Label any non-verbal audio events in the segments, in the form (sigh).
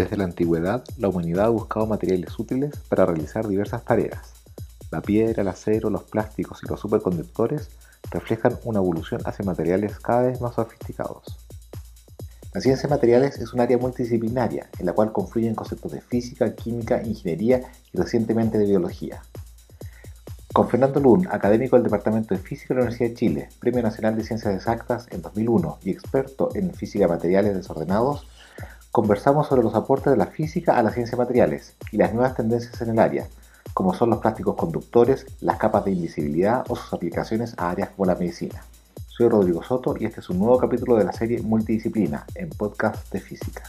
Desde la antigüedad, la humanidad ha buscado materiales útiles para realizar diversas tareas. La piedra, el acero, los plásticos y los superconductores reflejan una evolución hacia materiales cada vez más sofisticados. La ciencia de materiales es un área multidisciplinaria en la cual confluyen conceptos de física, química, ingeniería y recientemente de biología. Con Fernando Lund, académico del Departamento de Física de la Universidad de Chile, Premio Nacional de Ciencias Exactas en 2001 y experto en física de materiales desordenados, conversamos sobre los aportes de la física a la ciencia de materiales y las nuevas tendencias en el área, como son los plásticos conductores, las capas de invisibilidad o sus aplicaciones a áreas como la medicina. Soy Rodrigo Soto y este es un nuevo capítulo de la serie Multidisciplina en Podcast de Física.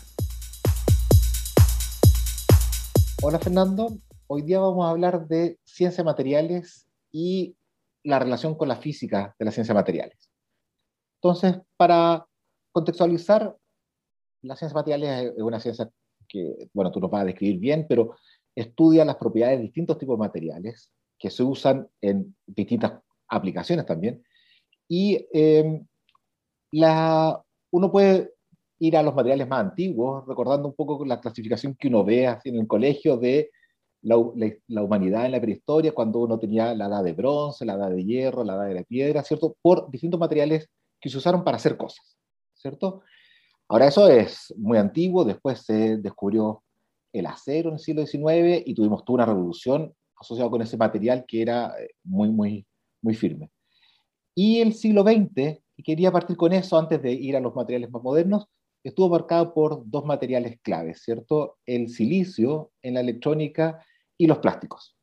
Hola Fernando, hoy día vamos a hablar de ciencia de materiales y la relación con la física de la ciencia de materiales. Entonces, para contextualizar, la ciencia materiales es una ciencia que, bueno, tú nos vas a describir bien, pero estudia las propiedades de distintos tipos de materiales que se usan en distintas aplicaciones también y em, la, uno puede ir a los materiales más antiguos, recordando un poco la clasificación que uno ve así en el colegio de la, la, humanidad en la prehistoria, cuando uno tenía la edad de bronce, la edad de hierro, la edad de la piedra, ¿cierto? Por distintos materiales que se usaron para hacer cosas, ¿cierto? Ahora eso es muy antiguo, después se descubrió el acero en el siglo XIX y tuvimos toda una revolución asociada con ese material que era eh, muy, muy, muy firme. Y el siglo XX, y quería partir con eso antes de ir a los materiales más modernos, estuvo marcado por dos materiales claves, ¿cierto? El silicio en la electrónica y los plásticos.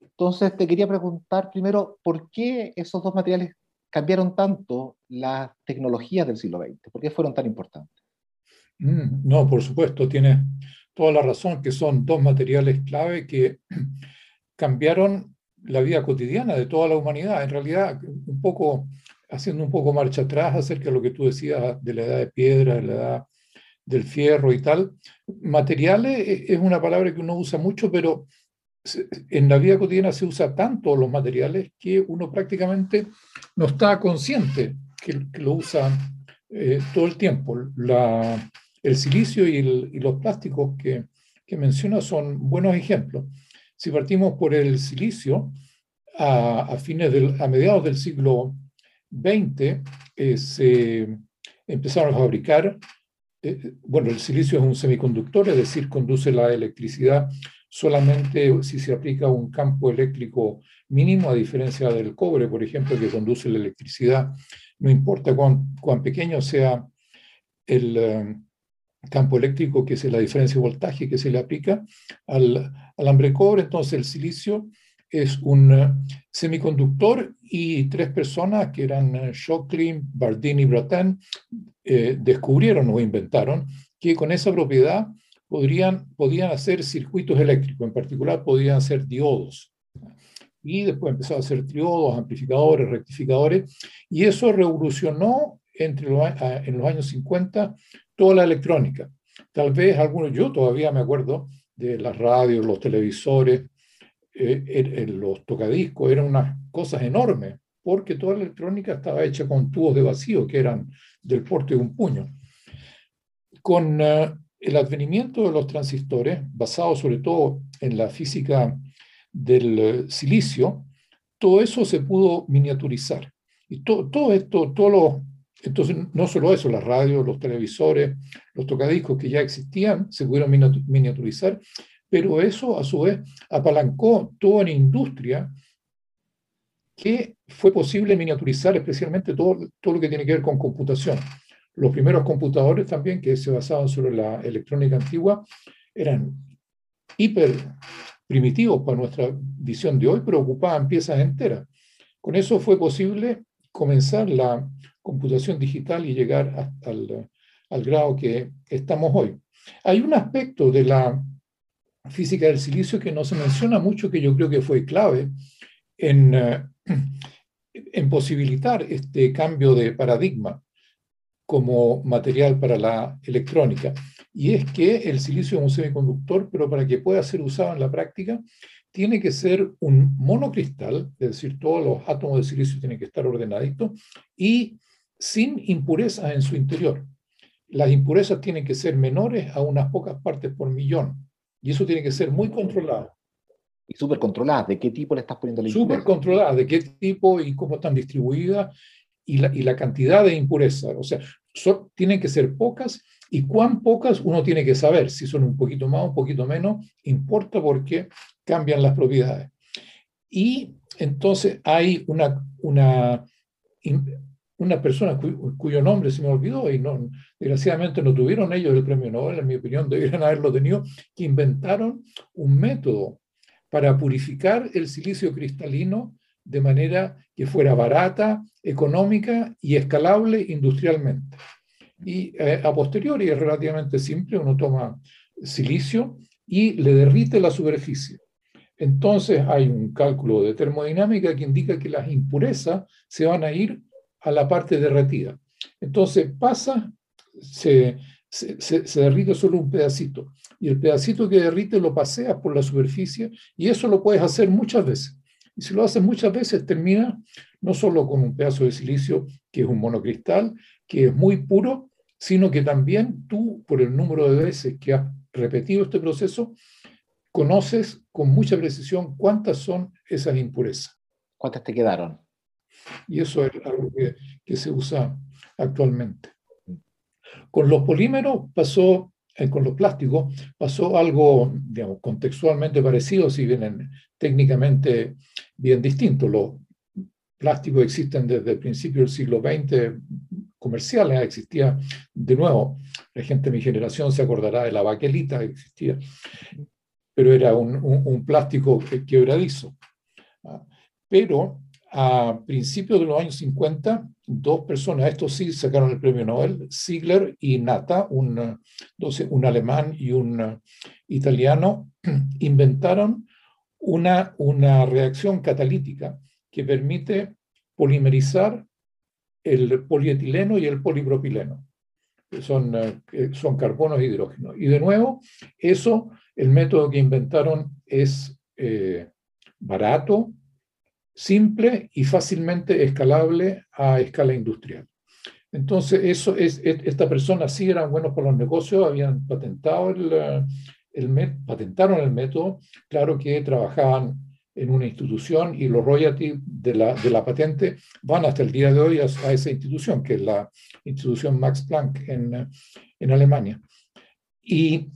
Entonces, te quería preguntar primero, ¿por qué esos dos materiales cambiaron tanto las tecnologías del siglo XX? ¿Por qué fueron tan importantes? Mm, no, por supuesto, tienes toda la razón, que son dos materiales clave que (clears throat) cambiaron la vida cotidiana de toda la humanidad. En realidad, un poco, haciendo un poco marcha atrás acerca de lo que tú decías de la edad de piedra, de la edad del fierro y tal. Materiales eh, es una palabra que uno usa mucho, pero en la vida cotidiana se usa tanto los materiales que uno prácticamente no está consciente que, lo usa eh, todo el tiempo. El silicio y, los plásticos que, que menciona son buenos ejemplos. Si partimos por el silicio, a, fines a mediados del siglo XX eh, se empezaron a fabricar, eh, bueno, el silicio es un semiconductor, es decir, conduce la electricidad solamente si se aplica un campo eléctrico mínimo, a diferencia del cobre, por ejemplo, que conduce la electricidad, no importa cuán, pequeño sea el, eh, campo eléctrico, que es la diferencia de voltaje que se le aplica al alambre cobre. Entonces el silicio es un eh, semiconductor y tres personas que eran eh, Shockley, Bardeen y Brattain eh, descubrieron o inventaron que con esa propiedad podrían, podían hacer circuitos eléctricos, en particular podían hacer diodos. Y después empezó a hacer triodos, amplificadores, rectificadores, y eso revolucionó entre en los años 50 toda la electrónica. Tal vez algunos, yo todavía me acuerdo de las radios, los televisores, eh, los tocadiscos, eran unas cosas enormes, porque toda la electrónica estaba hecha con tubos de vacío que eran del porte de un puño. Con eh, el advenimiento de los transistores, basado sobre todo en la física del eh, silicio, todo eso se pudo miniaturizar. Y todo esto, todos los entonces, no solo eso, las radios, los televisores, los tocadiscos que ya existían se pudieron miniaturizar, pero eso a su vez apalancó toda una industria que fue posible miniaturizar, especialmente todo, todo lo que tiene que ver con computación. Los primeros computadores también, que se basaban sobre la electrónica antigua, eran hiper primitivos para nuestra visión de hoy, pero ocupaban piezas enteras. Con eso fue posible comenzar la computación digital y llegar hasta el, grado que estamos hoy. Hay un aspecto de la física del silicio que no se menciona mucho, que yo creo que fue clave en, eh, en posibilitar este cambio de paradigma como material para la electrónica. Y es que el silicio es un semiconductor, pero para que pueda ser usado en la práctica, tiene que ser un monocristal, es decir, todos los átomos de silicio tienen que estar ordenaditos, y sin impurezas en su interior. las impurezas tienen que ser menores a unas pocas partes por millón. Y eso tiene que ser muy controlado. Y súper controladas. ¿De qué tipo le estás poniendo la impureza? Súper controladas. ¿De qué tipo y cómo están distribuidas? Y la, y la cantidad de impurezas. O sea, tienen que ser pocas. Y cuán pocas uno tiene que saber. Si son un poquito más, un poquito menos, importa porque cambian las propiedades. Y entonces hay una, una, una persona cuyo nombre se me olvidó y no, desgraciadamente no tuvieron ellos el premio Nobel, en mi opinión deberían haberlo tenido, que inventaron un método para purificar el silicio cristalino de manera que fuera barata, económica y escalable industrialmente. Y eh, a posteriori es relativamente simple, uno toma silicio y le derrite la superficie. Entonces hay un cálculo de termodinámica que indica que las impurezas se van a ir a la parte derretida. Entonces pasa, se, se, derrite solo un pedacito. Y el pedacito que derrite lo paseas por la superficie y eso lo puedes hacer muchas veces. Y si lo haces muchas veces, termina no solo con un pedazo de silicio que es un monocristal, que es muy puro, sino que también tú, por el número de veces que has repetido este proceso, conoces con mucha precisión cuántas son esas impurezas. ¿Cuántas te quedaron? Y eso es algo que, se usa actualmente. Con los polímeros pasó, con los plásticos, pasó algo, digamos, contextualmente parecido, si bien técnicamente bien distinto. Los plásticos existen desde el principio del siglo XX comerciales, existía de nuevo, la gente de mi generación se acordará de la baquelita que existía, pero era un, un plástico quebradizo. Ah, pero a principios de los años 50, dos personas, estos sí sacaron el premio Nobel, Ziegler y Nata, un, un alemán y un italiano, (clears throat) inventaron una, una reacción catalítica que permite polimerizar el polietileno y el polipropileno. Son, eh, son carbonos e hidrógenos. Y de nuevo, eso, el método que inventaron es eh, barato, simple y fácilmente escalable a escala industrial. Entonces, eso es, esta persona sí eran buenos por los negocios, habían patentado el, el, patentaron el método, claro que trabajaban en una institución y los royalties de la, de la patente van hasta el día de hoy a, esa institución, que es la institución Max Planck en, en Alemania. Y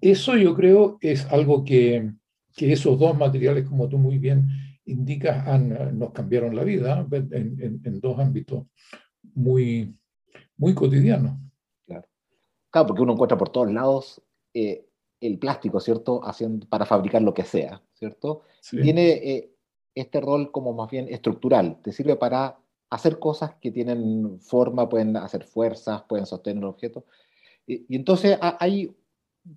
eso yo creo es algo que, que esos dos materiales, como tú muy bien indicas eh, nos cambiaron la vida en, dos ámbitos muy, muy cotidianos. Claro. claro, porque uno encuentra por todos lados eh, el plástico, ¿cierto? Haciendo, para fabricar lo que sea, ¿cierto? tiene eh, este rol como más bien estructural, te sirve para hacer cosas que tienen forma, pueden hacer fuerzas, pueden sostener un objeto. Y, y entonces hay,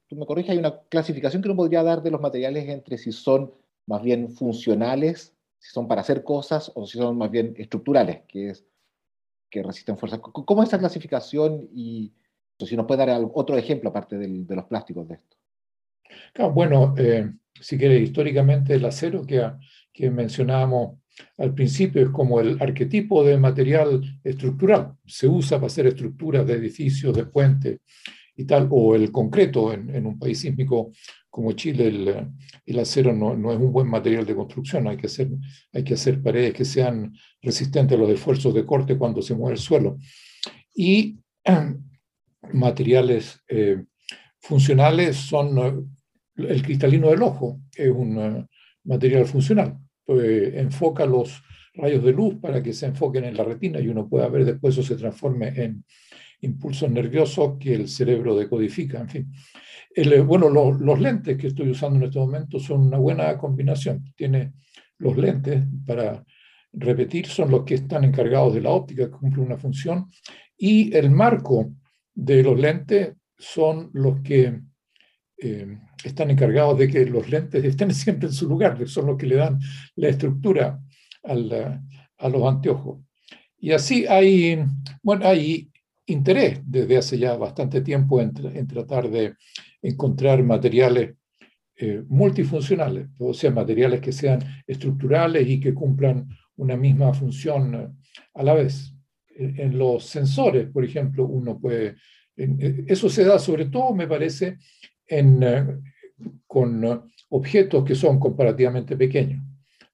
tú me corriges, hay una clasificación que uno podría dar de los materiales entre si son más bien funcionales, si son para hacer cosas, o si son más bien estructurales, que, es, que resisten fuerza. ¿Cómo es esa clasificación? Y si nos puede dar otro ejemplo aparte de los plásticos de esto. bueno, eh, si quiere, históricamente el acero que, que mencionábamos al principio es como el arquetipo de material estructural. Se usa para hacer estructuras de edificios, de puentes y tal, o el concreto en, en un país sísmico como Chile, el, el acero no, no, es un buen material de construcción, hay que, hacer, hay que hacer paredes que sean resistentes a los esfuerzos de corte cuando se mueve el suelo. Y (clears throat) materiales eh, funcionales son eh, el cristalino del ojo, es un eh, material funcional, pues, enfoca los rayos de luz para que se enfoquen en la retina y uno pueda ver después eso se transforme en impulsos nerviosos que el cerebro decodifica, en fin. Eh, bueno, los lentes que estoy usando en este momento son una buena combinación. Tiene los lentes para repetir, son los que están encargados de la óptica, que cumplen una función, y el marco de los lentes son los que eh, están encargados de que los lentes estén (laughs) siempre en su lugar, son los que le dan la estructura a los anteojos. Y así hay, bueno, hay interés desde hace ya bastante tiempo en tratar de encontrar materiales eh, multifuncionales, o sea, materiales que sean estructurales y que cumplan una misma función eh, a la vez. en los sensores, por ejemplo, uno puede... Eso se da sobre todo, me parece, en, con objetos que son comparativamente pequeños.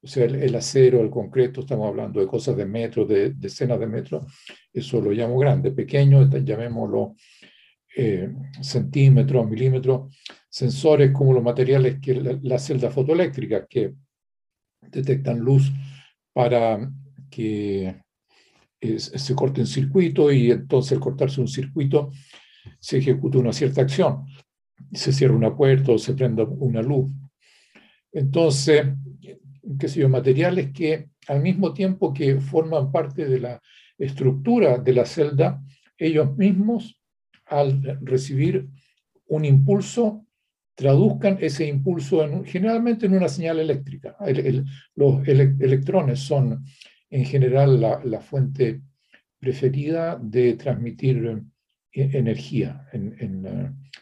O sea, el, acero, el concreto, estamos hablando de cosas de metros, de decenas de metros, eso lo llamo grande. Pequeño, llamémoslo eh, centímetros, milímetros. Sensores como los materiales que las celdas fotoeléctricas que detectan luz para que se corte un circuito y entonces al cortarse un circuito se ejecuta una cierta acción. Se cierra una puerta o se prende una luz. Entonces, qué sé yo, materiales que al mismo tiempo que forman parte de la estructura de la celda, ellos mismos, al recibir un impulso, traduzcan ese impulso en, generalmente en una señal eléctrica. los electrones son en general la, fuente preferida de transmitir eh, energía en,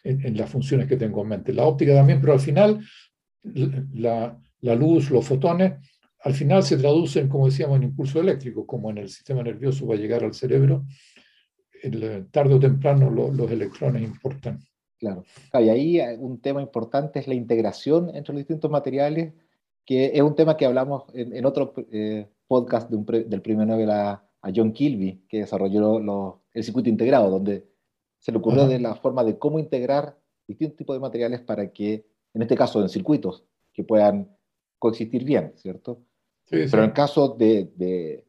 en, las funciones que tengo en mente. La óptica también, pero al final la, la luz, los fotones, al final se traducen, como decíamos, en impulso eléctrico, como en el sistema nervioso va a llegar al cerebro, el, tarde o temprano los electrones importan. Claro. y ahí eh, un tema importante es la integración entre los distintos materiales, que es un tema que hablamos en, otro eh, podcast del premio Nobel a, John Kilby, que desarrolló el circuito integrado, donde se le ocurrió de la forma de cómo integrar distintos tipos de materiales para que, en este caso, en circuitos, que puedan coexistir bien, ¿cierto? Pero en el caso de,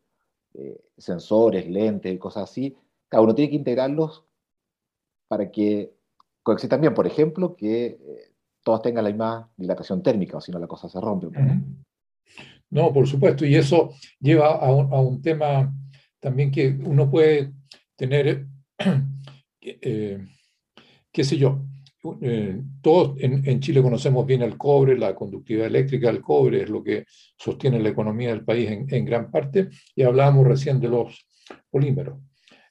sensores, lentes y cosas así, cada uno tiene que integrarlos para que coexistan bien. Por ejemplo, que eh, todos tengan la misma dilatación térmica, o si no la cosa se rompe. No, por supuesto, y eso lleva a un, tema también que uno puede tener, (clears throat) eh, qué sé yo, eh, todos en, Chile conocemos bien el cobre, la conductividad eléctrica del cobre es lo que sostiene la economía del país en, gran parte, y hablábamos recién de los polímeros.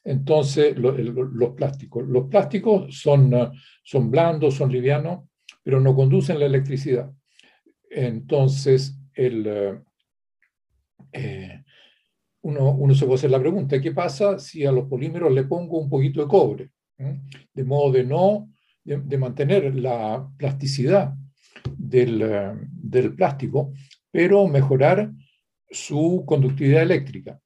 Entonces, los plásticos. Los plásticos son, uh, son blandos, son livianos, pero no conducen la electricidad. Entonces, el, uh, eh, uno, uno, se puede hacer la pregunta, ¿qué pasa si a los polímeros le pongo un poquito de cobre? ¿Mm? De modo de no de, mantener la plasticidad del, eh, del, plástico, pero mejorar su conductividad eléctrica.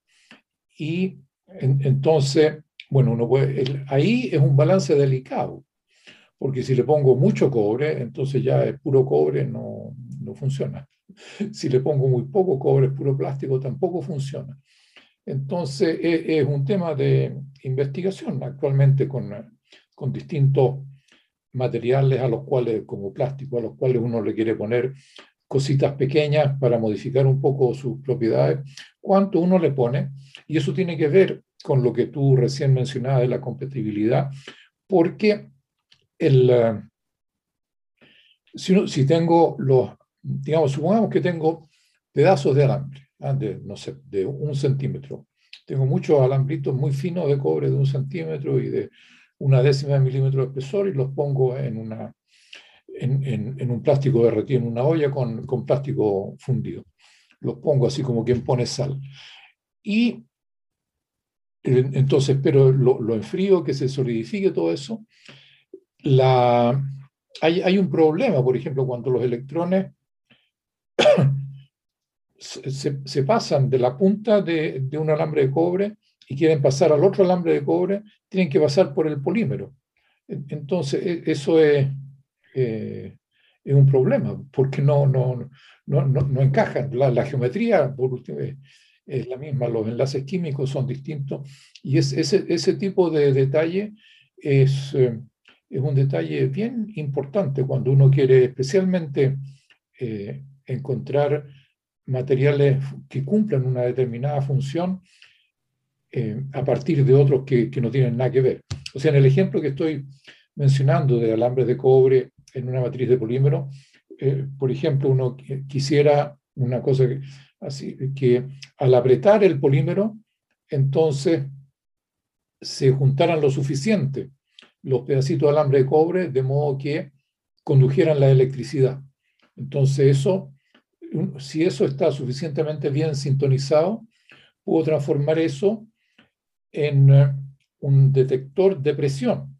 Y entonces, bueno, uno puede, ahí es un balance delicado, porque si le pongo mucho cobre, entonces ya es puro cobre, no, no funciona. Si le pongo muy poco cobre, puro plástico, tampoco funciona. Entonces, es, es un tema de investigación actualmente con, con distintos materiales a los cuales, como plástico, a los cuales uno le quiere poner cositas pequeñas para modificar un poco sus propiedades, cuánto uno le pone, y eso tiene que ver con lo que tú recién mencionabas de la compatibilidad, porque el, eh, si, si tengo los, digamos, supongamos que tengo pedazos de alambre, ¿ah? de, no sé, de un centímetro. Tengo muchos alambritos muy finos de cobre de un centímetro y de una décima de milímetro de espesor y los pongo en, una, en, un plástico derretido, en una olla con, con, plástico fundido. Los pongo así como quien pone sal. Y entonces, pero lo, lo enfrío, que se solidifique todo eso. La, hay, hay un problema, por ejemplo, cuando los electrones (coughs) se, pasan de la punta de, un alambre de cobre y quieren pasar al otro alambre de cobre, tienen que pasar por el polímero. Entonces, e, eso es, eh, es un problema, porque no, no, no, no, encajan. La, geometría, por último, es, la misma, los enlaces químicos son distintos, y es, ese, ese tipo de detalle es, eh, es un detalle bien importante cuando uno quiere especialmente eh, encontrar materiales que cumplan una determinada función eh, a partir de otros que, no tienen nada que ver. O sea, en el ejemplo que estoy mencionando de alambres de cobre en una matriz de polímero, eh, por ejemplo, uno quisiera una cosa que, así, que al apretar el polímero, entonces se juntaran lo suficiente los pedacitos de alambre de cobre de modo que condujeran la electricidad. Entonces eso, si eso está suficientemente bien sintonizado, puedo transformar eso en eh, un detector de presión,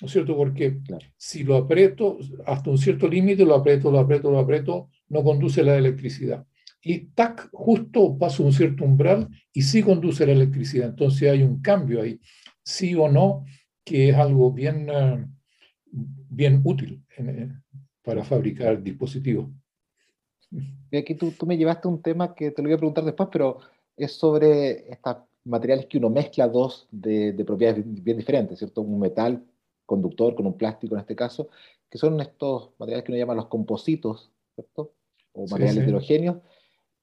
¿no es cierto? Porque si lo aprieto hasta un cierto límite, lo aprieto, lo aprieto, lo aprieto, no conduce la electricidad. Y tac, justo paso un cierto umbral y sí conduce la electricidad. Entonces hay un cambio ahí, sí o no, que es algo bien, eh, bien útil eh, para fabricar dispositivos. Y aquí tú, tú, me llevaste un tema que te lo voy a preguntar después, pero es sobre estos materiales que uno mezcla dos de, de propiedades bien diferentes, ¿cierto? Un metal conductor con un plástico en este caso, que son estos materiales que uno llama los compositos, ¿cierto? O materiales heterogéneos.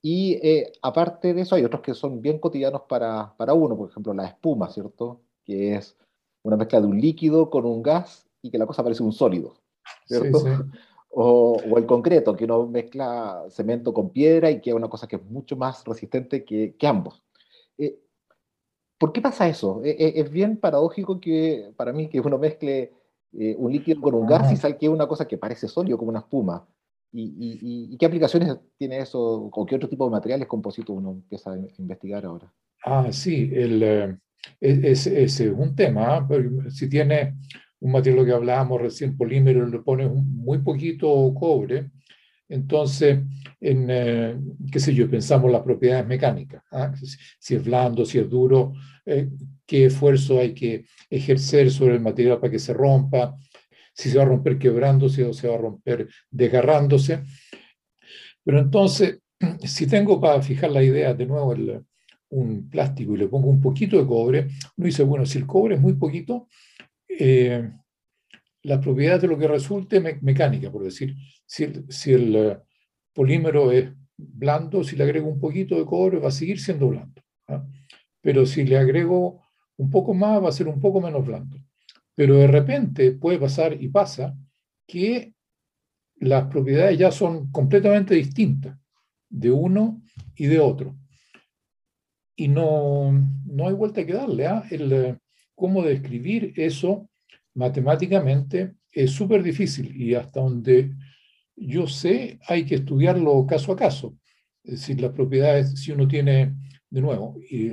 Y eh, aparte de eso, hay otros que son bien cotidianos para, para, uno, por ejemplo, la espuma, ¿cierto? Que es una mezcla de un líquido con un gas y que la cosa parece un sólido, ¿cierto? (laughs) O, o, el concreto, que uno mezcla cemento con piedra y que es una cosa que es mucho más resistente que, que ambos. Eh, ¿Por qué pasa eso? E, e, es bien paradójico que para mí que uno mezcle eh, un líquido con un gas y salga una cosa que parece sólido como una espuma. ¿Y, y, qué aplicaciones tiene eso? ¿O qué otro tipo de materiales compositos uno empieza a investigar ahora? Ah, sí, el, eh, es, es, un tema. ¿ah? Si tiene un material que hablábamos recién, polímero, le pones muy poquito cobre, entonces, en, eh, qué sé yo, pensamos las propiedades mecánicas, ¿ah? si es blando, si es duro, eh, qué esfuerzo hay que ejercer sobre el material para que se rompa, si se va a romper quebrándose o se va a romper desgarrándose. Pero entonces, (clears throat) si tengo para fijar la idea de nuevo el, un plástico y le pongo un poquito de cobre, uno dice, bueno, si el cobre es muy poquito, eh, la propiedad de lo que resulte mecánica, por decir, si el, si el eh, polímero es blando, si le agrego un poquito de cobre va a seguir siendo blando. ¿ah? Pero si le agrego un poco más, va a ser un poco menos blando. Pero de repente puede pasar y pasa que las propiedades ya son completamente distintas de uno y de otro. Y no, no hay vuelta que darle. ¿ah? Eh, cómo describir eso matemáticamente es súper difícil y hasta donde yo sé hay que estudiarlo caso a caso. Es decir, las propiedades, si uno tiene, de nuevo, y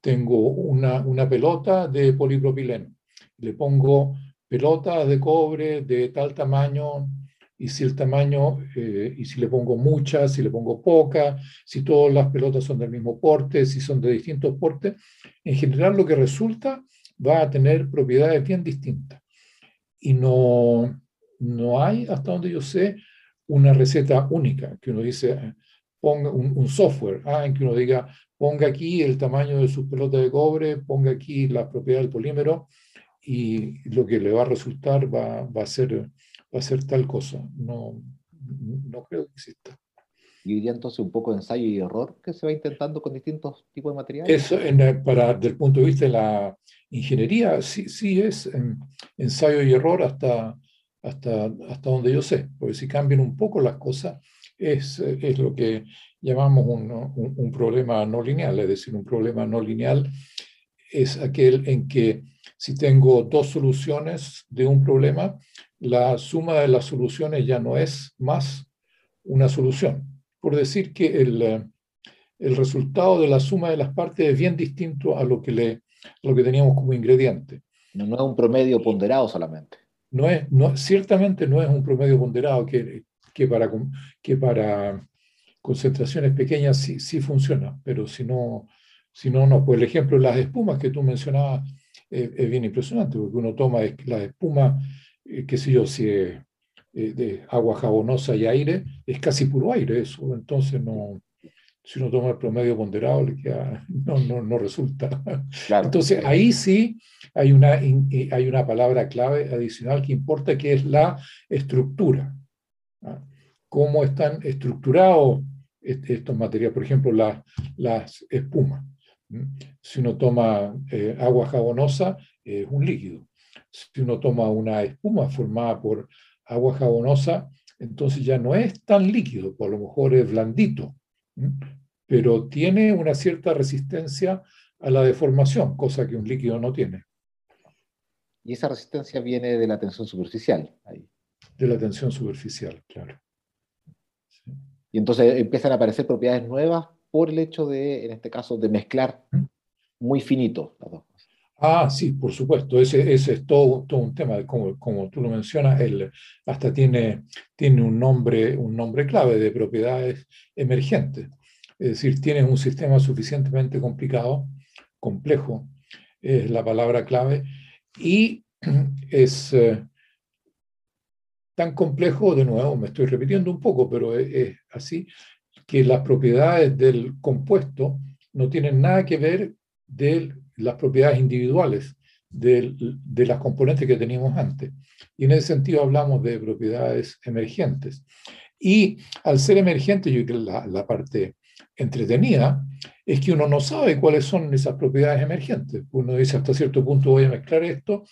tengo una, una pelota de polipropileno, le pongo pelotas de cobre de tal tamaño, y si el tamaño, eh, y si le pongo muchas, si le pongo pocas, si todas las pelotas son del mismo porte, si son de distintos portes, en general lo que resulta va a tener propiedades bien distintas. Y no, no hay, hasta donde yo sé, una receta única, que uno dice, ponga un, software, ah, en que uno diga, ponga aquí el tamaño de su pelota de cobre, ponga aquí la propiedad del polímero, y lo que le va a resultar va, va a, ser, va a ser tal cosa. No, no creo que exista. Y diría entonces un poco de ensayo y error que se va intentando con distintos tipos de materiales. Eso, en, para, desde el punto de vista de la ingeniería, sí, sí es ensayo y error hasta, hasta, hasta donde yo sé, porque si cambian un poco las cosas, es, es lo que llamamos un, un, un, problema no lineal, es decir, un problema no lineal es aquel en que si tengo dos soluciones de un problema, la suma de las soluciones ya no es más una solución. Por decir que el, el resultado de la suma de las partes es bien distinto a lo que, le, lo que teníamos como ingrediente. No, no, es un promedio ponderado solamente. No es, no, ciertamente no es un promedio ponderado que, que, para, que para concentraciones pequeñas sí, sí funciona, pero si no, si no, no. Pues el ejemplo de las espumas que tú mencionabas es bien impresionante, porque uno toma la espuma, eh, qué sé yo, si es eh, de agua jabonosa y aire, es casi puro aire eso, entonces no, si uno toma el promedio ponderado, le queda, (laughs) no, no, no resulta. entonces ahí sí hay una, hay una palabra clave adicional que importa, que es la estructura. ¿ah? Cómo están estructurados estos materiales, por ejemplo, las, las espumas. Si uno toma eh, agua jabonosa, es un líquido. Si uno toma una espuma formada por agua jabonosa, entonces ya no es tan líquido, por lo mejor es blandito, pero tiene una cierta resistencia a la deformación, cosa que un líquido no tiene. Y esa resistencia viene de la tensión superficial. Ahí. De la tensión superficial, claro. Y entonces empiezan a aparecer propiedades nuevas por el hecho de, en este caso, de mezclar muy finito. Ah, sí, por supuesto, ese, es todo, un tema, como, tú lo mencionas, él hasta tiene, tiene un, nombre, un nombre clave de propiedades emergentes. Es decir, tiene un sistema suficientemente complicado, complejo, es la palabra clave, y (clears throat) es eh, tan complejo, de nuevo, me estoy repitiendo un poco, pero es así, que las propiedades del compuesto no tienen nada que ver de las propiedades individuales de, las componentes que teníamos antes. Y en ese sentido hablamos de propiedades emergentes. Y al ser emergente, yo creo que la, la parte entretenida es que uno no sabe cuáles son esas propiedades emergentes. Uno dice hasta cierto punto voy a mezclar esto,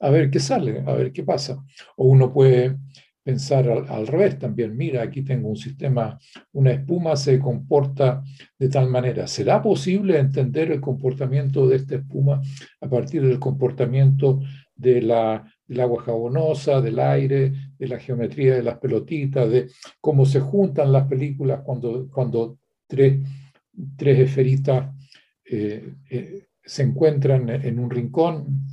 a ver qué sale, a ver qué pasa. O uno puede pensar al, revés también. Mira, aquí tengo un sistema, una espuma se comporta de tal manera. ¿Será posible entender el comportamiento de esta espuma a partir del comportamiento de la, del agua jabonosa, del aire, de la geometría de las pelotitas, de cómo se juntan las películas cuando, cuando tres, tres esferitas eh, eh, se encuentran en un rincón?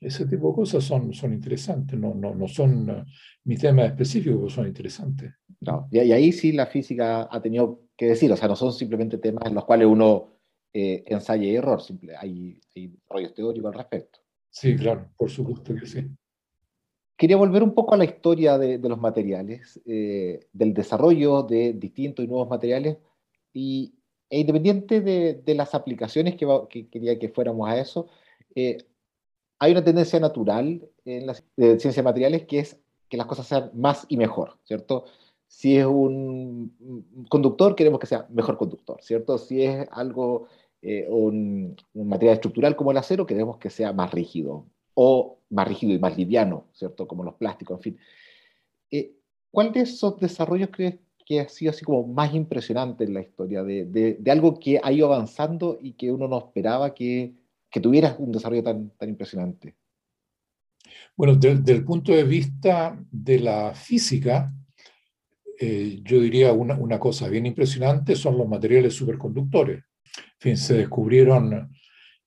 Ese tipo de cosas son, son interesantes, no, no, no son mis temas específicos, son interesantes. No, y, ahí sí la física ha tenido que decir, o sea, no son simplemente temas en los cuales uno eh, ensaya y error, simple, hay, hay rollos teóricos al respecto. Sí, claro, por supuesto que sí. Quería volver un poco a la historia de, de los materiales, eh, del desarrollo de distintos y nuevos materiales, y, e independiente de, de las aplicaciones que, que, quería que fuéramos a eso, eh, hay una tendencia natural en las ciencias de materiales que es que las cosas sean más y mejor, ¿cierto? Si es un conductor, queremos que sea mejor conductor, ¿cierto? Si es algo, eh, un, material estructural como el acero, queremos que sea más rígido, o más rígido y más liviano, ¿cierto? Como los plásticos, en fin. Eh, ¿Cuál de esos desarrollos crees que ha sido así como más impresionante en la historia, de, de algo que ha ido avanzando y que uno no esperaba que, que tuviera un desarrollo tan, tan impresionante? Bueno, desde el punto de vista de la física, eh, yo diría una, una, cosa bien impresionante son los materiales superconductores. En fin, se descubrieron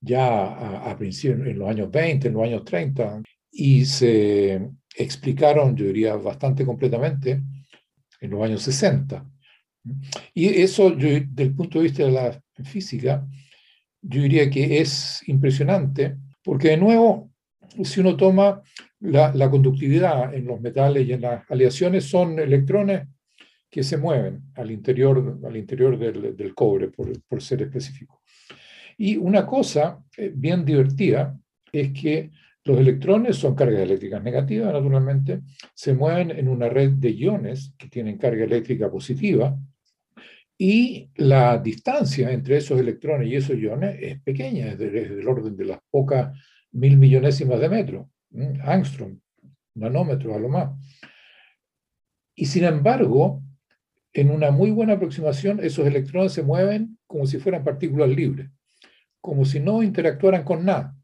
ya a, a principios, en los años 20, en los años 30, y se explicaron, yo diría, bastante completamente en los años 60. Y eso, yo, desde el punto de vista de la física, yo diría que es impresionante, porque de nuevo, si uno toma la, conductividad en los metales y en las aleaciones, son electrones que se mueven al interior, al interior del, cobre, por, ser específico. Y una cosa eh, bien divertida es que los electrones son cargas eléctricas negativas, naturalmente, se mueven en una red de iones que tienen carga eléctrica positiva, y la distancia entre esos electrones y esos iones es pequeña, es, del orden de las pocas mil millonésimas de metro, angstrom, nanómetros a lo más. Y sin embargo, en una muy buena aproximación, esos electrones se mueven como si fueran partículas libres, como si no interactuaran con nada.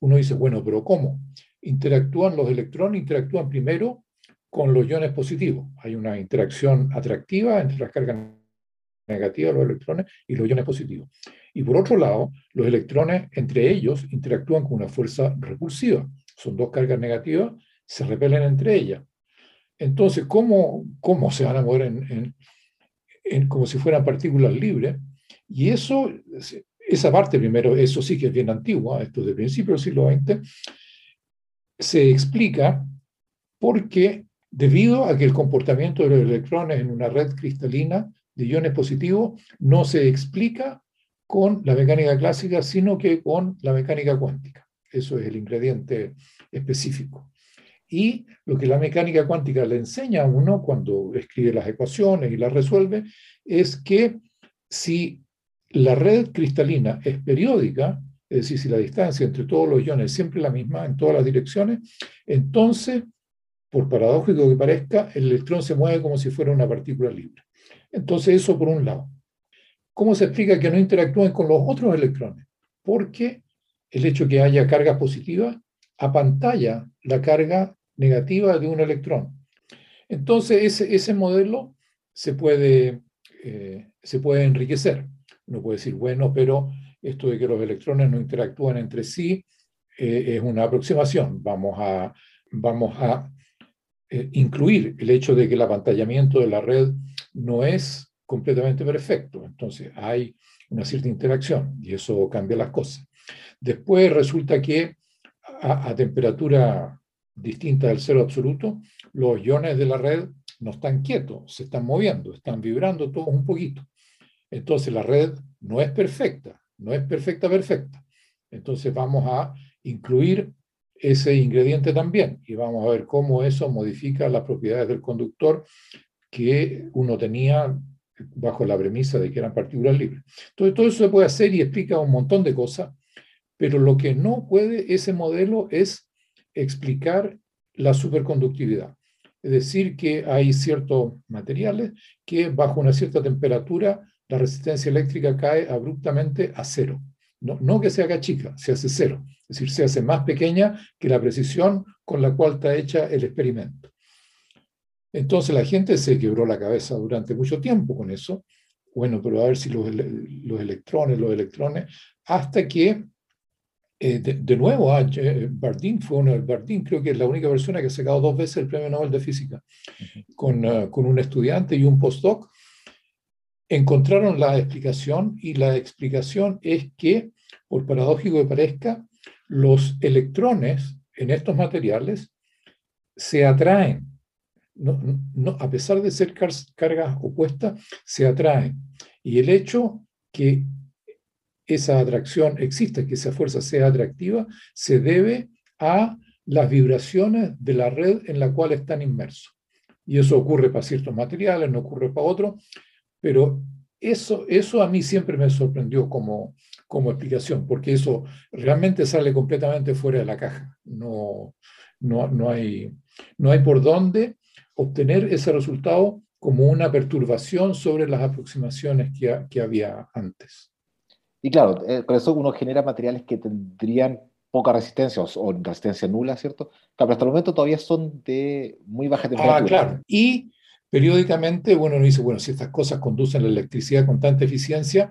Uno dice, bueno, pero ¿cómo? Interactúan los electrones, interactúan primero con los iones positivos. Hay una interacción atractiva entre las cargas negativas los electrones y los iones positivos. Y por otro lado, los electrones entre ellos interactúan con una fuerza repulsiva. Son dos cargas negativas, se repelen entre ellas. Entonces, ¿cómo, cómo se van a mover en, como si fueran partículas libres? Y eso, esa parte primero, eso sí que es bien antigua, esto de principio del siglo XX, se explica porque debido a que el comportamiento de los electrones en una red cristalina de iones positivos no se explica con la mecánica clásica, sino que con la mecánica cuántica. Eso es el ingrediente específico. Y lo que la mecánica cuántica le enseña a uno cuando escribe las ecuaciones y las resuelve es que si la red cristalina es periódica, es decir, si la distancia entre todos los iones es siempre la misma en todas las direcciones, entonces por paradójico que parezca, el electrón se mueve como si fuera una partícula libre. Entonces, eso por un lado. ¿Cómo se explica que no interactúen con los otros electrones? Porque el hecho de que haya cargas positivas apantalla la carga negativa de un electrón. Entonces, ese, ese modelo se puede, eh, se puede enriquecer. Uno puede decir, bueno, pero esto de que los electrones no interactúan entre sí eh, es una aproximación. Vamos a, vamos a eh, incluir el hecho de que el apantallamiento de la red no es completamente perfecto. Entonces hay una cierta interacción y eso cambia las cosas. Después resulta que a, a temperatura distinta del cero absoluto, los iones de la red no están quietos, se están moviendo, están vibrando todos un poquito. Entonces la red no es perfecta, no es perfecta, perfecta. Entonces vamos a incluir ese ingrediente también y vamos a ver cómo eso modifica las propiedades del conductor que uno tenía bajo la premisa de que eran partículas libres. Entonces todo eso se puede hacer y explica un montón de cosas, pero lo que no puede ese modelo es explicar la superconductividad. Es decir, que hay ciertos materiales que bajo una cierta temperatura la resistencia eléctrica cae abruptamente a cero. No, no, que se haga chica, se hace cero. Es decir, se hace más pequeña que la precisión con la cual está hecha el experimento. Entonces la gente se quebró la cabeza durante mucho tiempo con eso. Bueno, pero a ver si los, los electrones, los electrones, hasta que eh, de, nuevo, ah, eh, Bardeen fue uno, Bardeen creo que es la única persona que ha sacado dos veces el premio Nobel de Física, con, uh, con un estudiante y un postdoc, encontraron la explicación y la explicación es que, por paradójico que parezca, los electrones en estos materiales se atraen, no, a pesar de ser cargas opuestas, se atraen. Y el hecho que esa atracción existe, que esa fuerza sea atractiva, se debe a las vibraciones de la red en la cual están inmersos. Y eso ocurre para ciertos materiales, no ocurre para otros, pero eso, eso a mí siempre me sorprendió como, como explicación, porque eso realmente sale completamente fuera de la caja. No, no, no, hay, no hay por dónde obtener ese resultado como una perturbación sobre las aproximaciones que, que había antes. Y claro, eh, con eso uno genera materiales que tendrían poca resistencia o, resistencia nula, ¿cierto? pero hasta el momento todavía son de muy baja temperatura. Ah, claro. Y periódicamente, bueno, uno dice, bueno, si estas cosas conducen la electricidad con tanta eficiencia,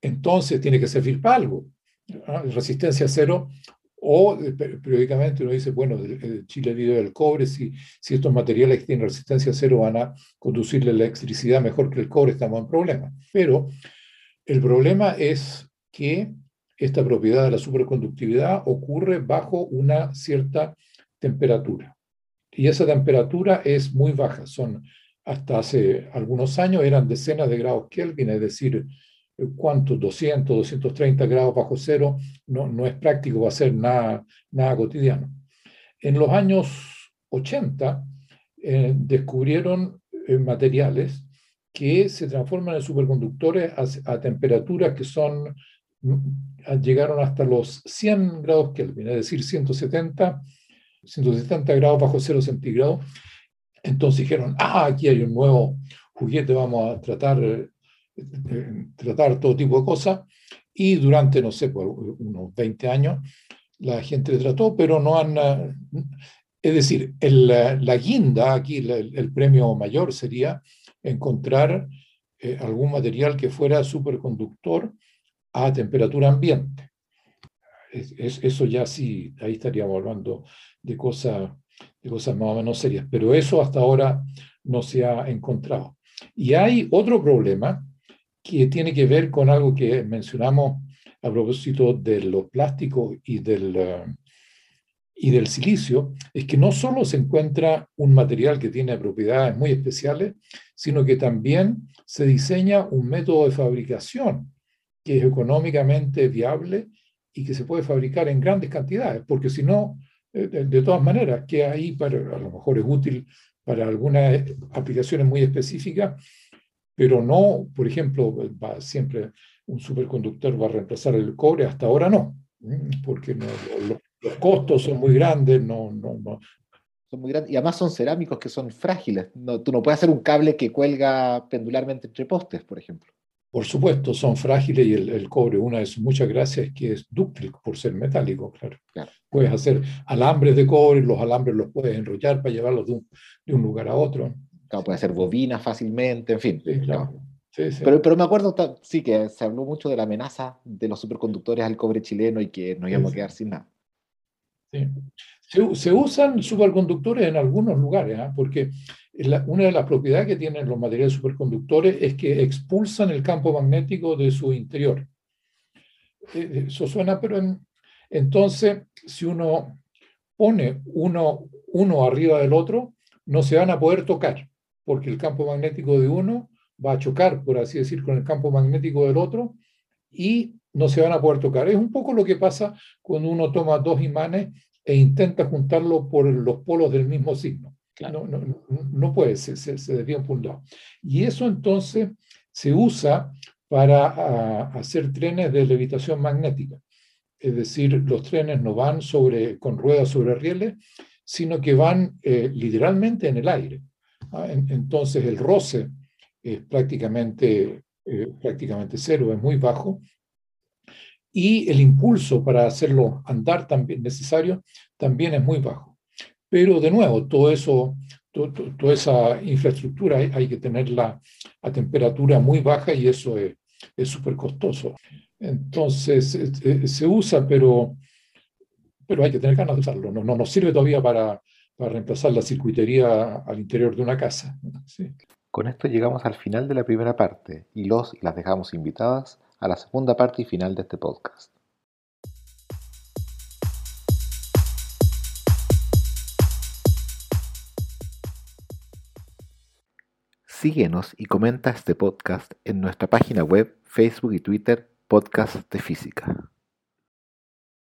entonces tiene que servir para algo. Resistencia cero. O eh, periódicamente uno dice, bueno, Chile vive del cobre, si, si estos materiales que tienen resistencia cero van a conducir la electricidad mejor que el cobre, estamos en problemas. Pero el problema es que esta propiedad de la superconductividad ocurre bajo una cierta temperatura. Y esa temperatura es muy baja. Son, hasta hace algunos años eran decenas de grados Kelvin, es decir, ¿cuántos? 200, 230 grados bajo cero. No, no es práctico hacer nada, nada cotidiano. En los años 80 eh, descubrieron eh, materiales que se transforman en superconductores a, temperaturas que son, mm, llegaron hasta los 100 grados Kelvin, es decir, 170, 170 grados bajo cero centígrados. Entonces dijeron, ah, aquí hay un nuevo juguete, vamos a tratar, tratar todo tipo de cosas. Y durante, no sé, por unos 20 años, la gente le trató, pero no han... Eh, es decir, el, la guinda, aquí el, el premio mayor sería encontrar eh, algún material que fuera superconductor a temperatura ambiente. Es, eso ya sí, ahí estaríamos hablando de cosas, de cosas más o menos serias, pero eso hasta ahora no se ha encontrado. Y hay otro problema que tiene que ver con algo que mencionamos a propósito de los plásticos y del, eh, y del silicio es que no solo se encuentra un material que tiene propiedades muy especiales, sino que también se diseña un método de fabricación que es económicamente viable y que se puede fabricar en grandes cantidades, porque si no, eh, de, todas maneras, que ahí para, a lo mejor es útil para algunas aplicaciones muy específicas, pero no, por ejemplo, va, siempre un superconductor va a reemplazar el cobre, hasta ahora no, porque no, los costos son muy grandes, no, no, no. Son muy grandes y además son cerámicos que son frágiles. No, tú no puedes hacer un cable que cuelga pendularmente entre postes, por ejemplo. Por supuesto, son frágiles y el, cobre, una de sus muchas gracias es que es dúctil por ser metálico, claro. Puedes hacer alambres de cobre, los alambres los puedes enrollar para llevarlos de un, de un lugar a otro. Claro, puede hacer bobinas fácilmente, en fin. claro. Pero, pero me acuerdo, sí, que se habló mucho de la amenaza de los superconductores al cobre chileno y que nos íbamos a quedar sin nada. Se, se, usan superconductores en algunos lugares, ¿ah? porque una de las propiedades que tienen los materiales superconductores es que expulsan el campo magnético de su interior. Eh, eh, eso suena, pero entonces, si uno pone uno, uno arriba del otro, no se van a poder tocar, porque el campo magnético de uno va a chocar, por así decir, con el campo magnético del otro y no se van a poder tocar. Es un poco lo que pasa cuando uno toma dos imanes e intenta juntarlo por los polos del mismo signo. No, no, no, puede, se, se, se por un lado. Y eso entonces se usa para ah, hacer trenes de levitación magnética. Es decir, los trenes no van sobre, con ruedas sobre rieles, sino que van eh, literalmente en el aire. ¿Ah? entonces el roce es prácticamente, eh, prácticamente cero, es muy bajo, y el impulso para hacerlo andar también necesario también es muy bajo. Pero de nuevo, todo eso, toda esa infraestructura hay, que tenerla a temperatura muy baja y eso es súper costoso. Entonces se usa, pero, pero hay que tener ganas de usarlo. No, no nos sirve todavía para, para reemplazar la circuitería al interior de una casa. Con esto llegamos al final de la primera parte y los y las dejamos invitadas a la segunda parte y final de este podcast. Síguenos y comenta este podcast en nuestra página web, Facebook y Twitter, Podcast de Física.